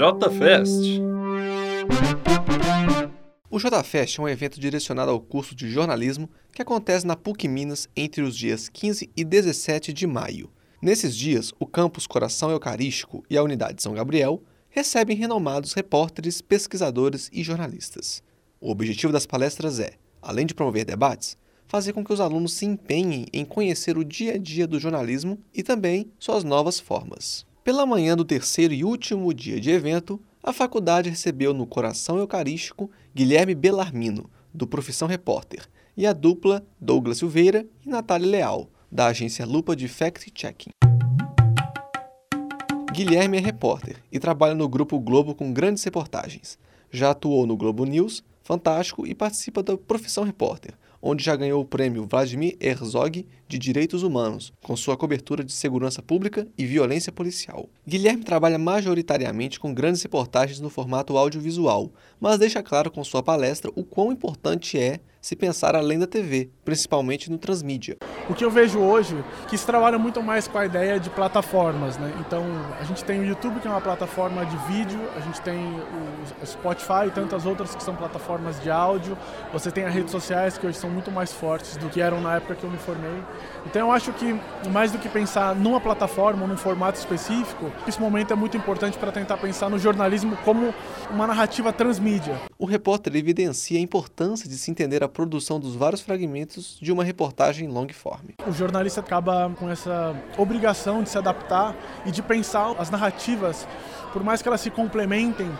JFest. O JFest é um evento direcionado ao curso de jornalismo que acontece na PUC Minas entre os dias 15 e 17 de maio. Nesses dias, o campus Coração Eucarístico e a Unidade São Gabriel recebem renomados repórteres, pesquisadores e jornalistas. O objetivo das palestras é, além de promover debates, fazer com que os alunos se empenhem em conhecer o dia a dia do jornalismo e também suas novas formas. Pela manhã do terceiro e último dia de evento, a faculdade recebeu no Coração Eucarístico Guilherme Belarmino, do Profissão Repórter, e a dupla Douglas Silveira e Natália Leal, da agência Lupa de Fact Checking. Guilherme é repórter e trabalha no Grupo Globo com grandes reportagens. Já atuou no Globo News, Fantástico e participa da Profissão Repórter, onde já ganhou o prêmio Vladimir Herzog de Direitos Humanos, com sua cobertura de segurança pública e violência policial. Guilherme trabalha majoritariamente com grandes reportagens no formato audiovisual, mas deixa claro com sua palestra o quão importante é se pensar além da TV, principalmente no transmídia. O que eu vejo hoje que se trabalha muito mais com a ideia de plataformas, né? Então a gente tem o YouTube que é uma plataforma de vídeo, a gente tem o Spotify e tantas outras que são plataformas de áudio. Você tem as redes sociais que hoje são muito mais fortes do que eram na época que eu me formei. Então eu acho que mais do que pensar numa plataforma ou num formato específico, esse momento é muito importante para tentar pensar no jornalismo como uma narrativa transmídia. O repórter evidencia a importância de se entender a produção dos vários fragmentos de uma reportagem long form. O jornalista acaba com essa obrigação de se adaptar e de pensar as narrativas, por mais que elas se complementem,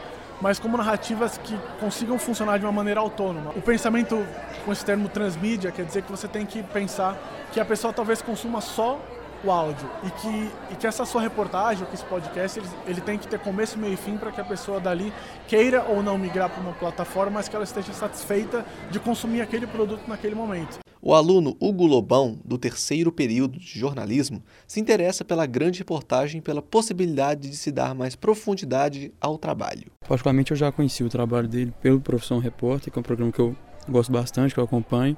mas como narrativas que consigam funcionar de uma maneira autônoma. O pensamento com esse termo transmídia quer dizer que você tem que pensar que a pessoa talvez consuma só o áudio e que, e que essa sua reportagem, ou que esse podcast, ele, ele tem que ter começo, meio e fim para que a pessoa dali queira ou não migrar para uma plataforma, mas que ela esteja satisfeita de consumir aquele produto naquele momento. O aluno Hugo Lobão, do terceiro período de jornalismo, se interessa pela grande reportagem pela possibilidade de se dar mais profundidade ao trabalho. Particularmente eu já conheci o trabalho dele pelo Profissão Repórter, que é um programa que eu gosto bastante, que eu acompanho,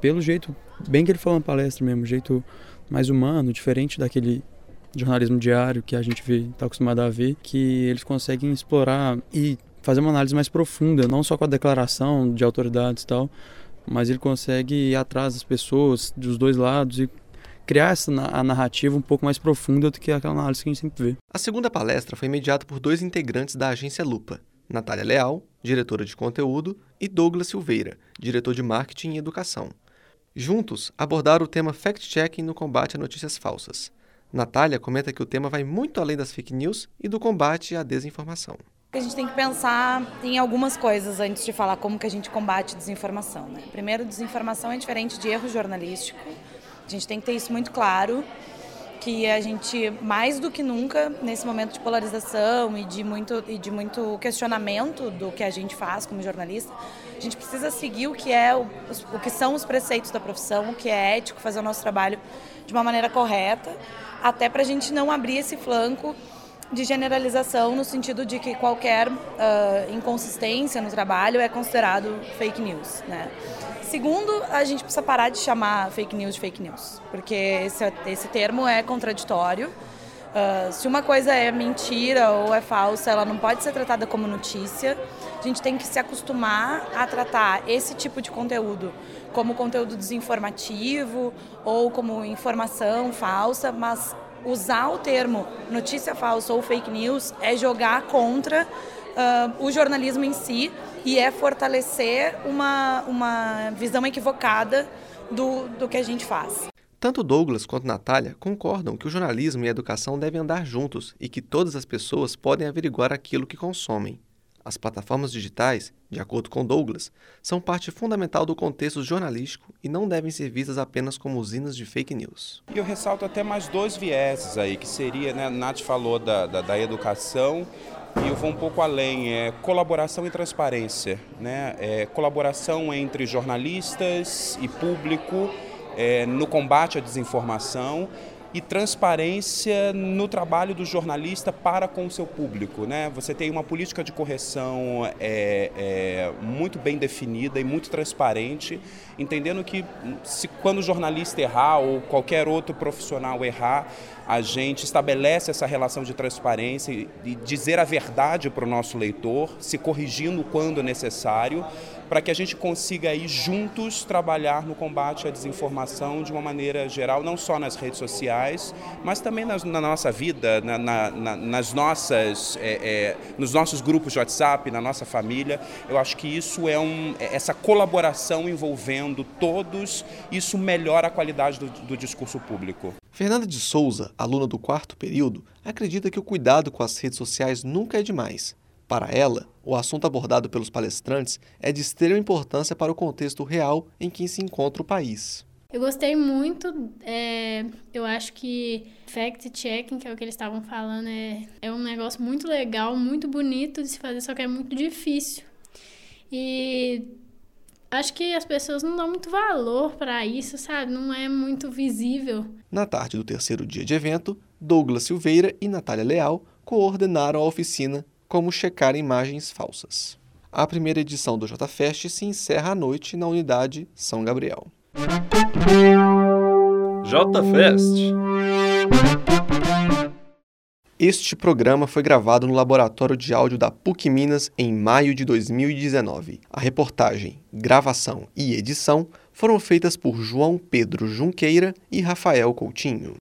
pelo jeito, bem que ele falou na palestra mesmo, jeito mais humano, diferente daquele jornalismo diário que a gente está acostumado a ver, que eles conseguem explorar e fazer uma análise mais profunda, não só com a declaração de autoridades e tal, mas ele consegue ir atrás das pessoas, dos dois lados e criar essa a narrativa um pouco mais profunda do que aquela análise que a gente sempre vê. A segunda palestra foi mediada por dois integrantes da agência Lupa, Natália Leal, diretora de conteúdo, e Douglas Silveira, diretor de marketing e educação. Juntos, abordaram o tema fact-checking no combate a notícias falsas. Natália comenta que o tema vai muito além das fake news e do combate à desinformação. A gente tem que pensar em algumas coisas antes de falar como que a gente combate desinformação. Né? Primeiro, desinformação é diferente de erro jornalístico. A gente tem que ter isso muito claro, que a gente, mais do que nunca, nesse momento de polarização e de muito, e de muito questionamento do que a gente faz como jornalista, a gente precisa seguir o que, é o, o que são os preceitos da profissão, o que é ético, fazer o nosso trabalho de uma maneira correta, até para a gente não abrir esse flanco de generalização no sentido de que qualquer uh, inconsistência no trabalho é considerado fake news, né? Segundo, a gente precisa parar de chamar fake news de fake news, porque esse, esse termo é contraditório. Uh, se uma coisa é mentira ou é falsa, ela não pode ser tratada como notícia. A gente tem que se acostumar a tratar esse tipo de conteúdo como conteúdo desinformativo ou como informação falsa, mas usar o termo notícia falsa ou fake news é jogar contra uh, o jornalismo em si e é fortalecer uma, uma visão equivocada do, do que a gente faz. Tanto Douglas quanto Natália concordam que o jornalismo e a educação devem andar juntos e que todas as pessoas podem averiguar aquilo que consomem. As plataformas digitais, de acordo com Douglas, são parte fundamental do contexto jornalístico e não devem ser vistas apenas como usinas de fake news. E eu ressalto até mais dois vieses aí, que seria, né, a Nath falou da, da, da educação e eu vou um pouco além, é colaboração e transparência, né? É, colaboração entre jornalistas e público é, no combate à desinformação e transparência no trabalho do jornalista para com o seu público. Né? Você tem uma política de correção é, é, muito bem definida e muito transparente, entendendo que se quando o jornalista errar ou qualquer outro profissional errar, a gente estabelece essa relação de transparência e dizer a verdade para o nosso leitor, se corrigindo quando necessário, para que a gente consiga aí juntos trabalhar no combate à desinformação de uma maneira geral, não só nas redes sociais, mas também nas, na nossa vida, na, na, nas nossas, é, é, nos nossos grupos de WhatsApp, na nossa família. Eu acho que isso é um, é, essa colaboração envolvendo todos, isso melhora a qualidade do, do discurso público. Fernanda de Souza, aluna do quarto período, acredita que o cuidado com as redes sociais nunca é demais. Para ela, o assunto abordado pelos palestrantes é de extrema importância para o contexto real em que se encontra o país. Eu gostei muito, é, eu acho que fact-checking, que é o que eles estavam falando, é, é um negócio muito legal, muito bonito de se fazer, só que é muito difícil. E acho que as pessoas não dão muito valor para isso, sabe? Não é muito visível. Na tarde do terceiro dia de evento, Douglas Silveira e Natália Leal coordenaram a oficina como checar imagens falsas. A primeira edição do JFest se encerra à noite na unidade São Gabriel. JFest Este programa foi gravado no Laboratório de Áudio da PUC Minas em maio de 2019. A reportagem, gravação e edição foram feitas por João Pedro Junqueira e Rafael Coutinho.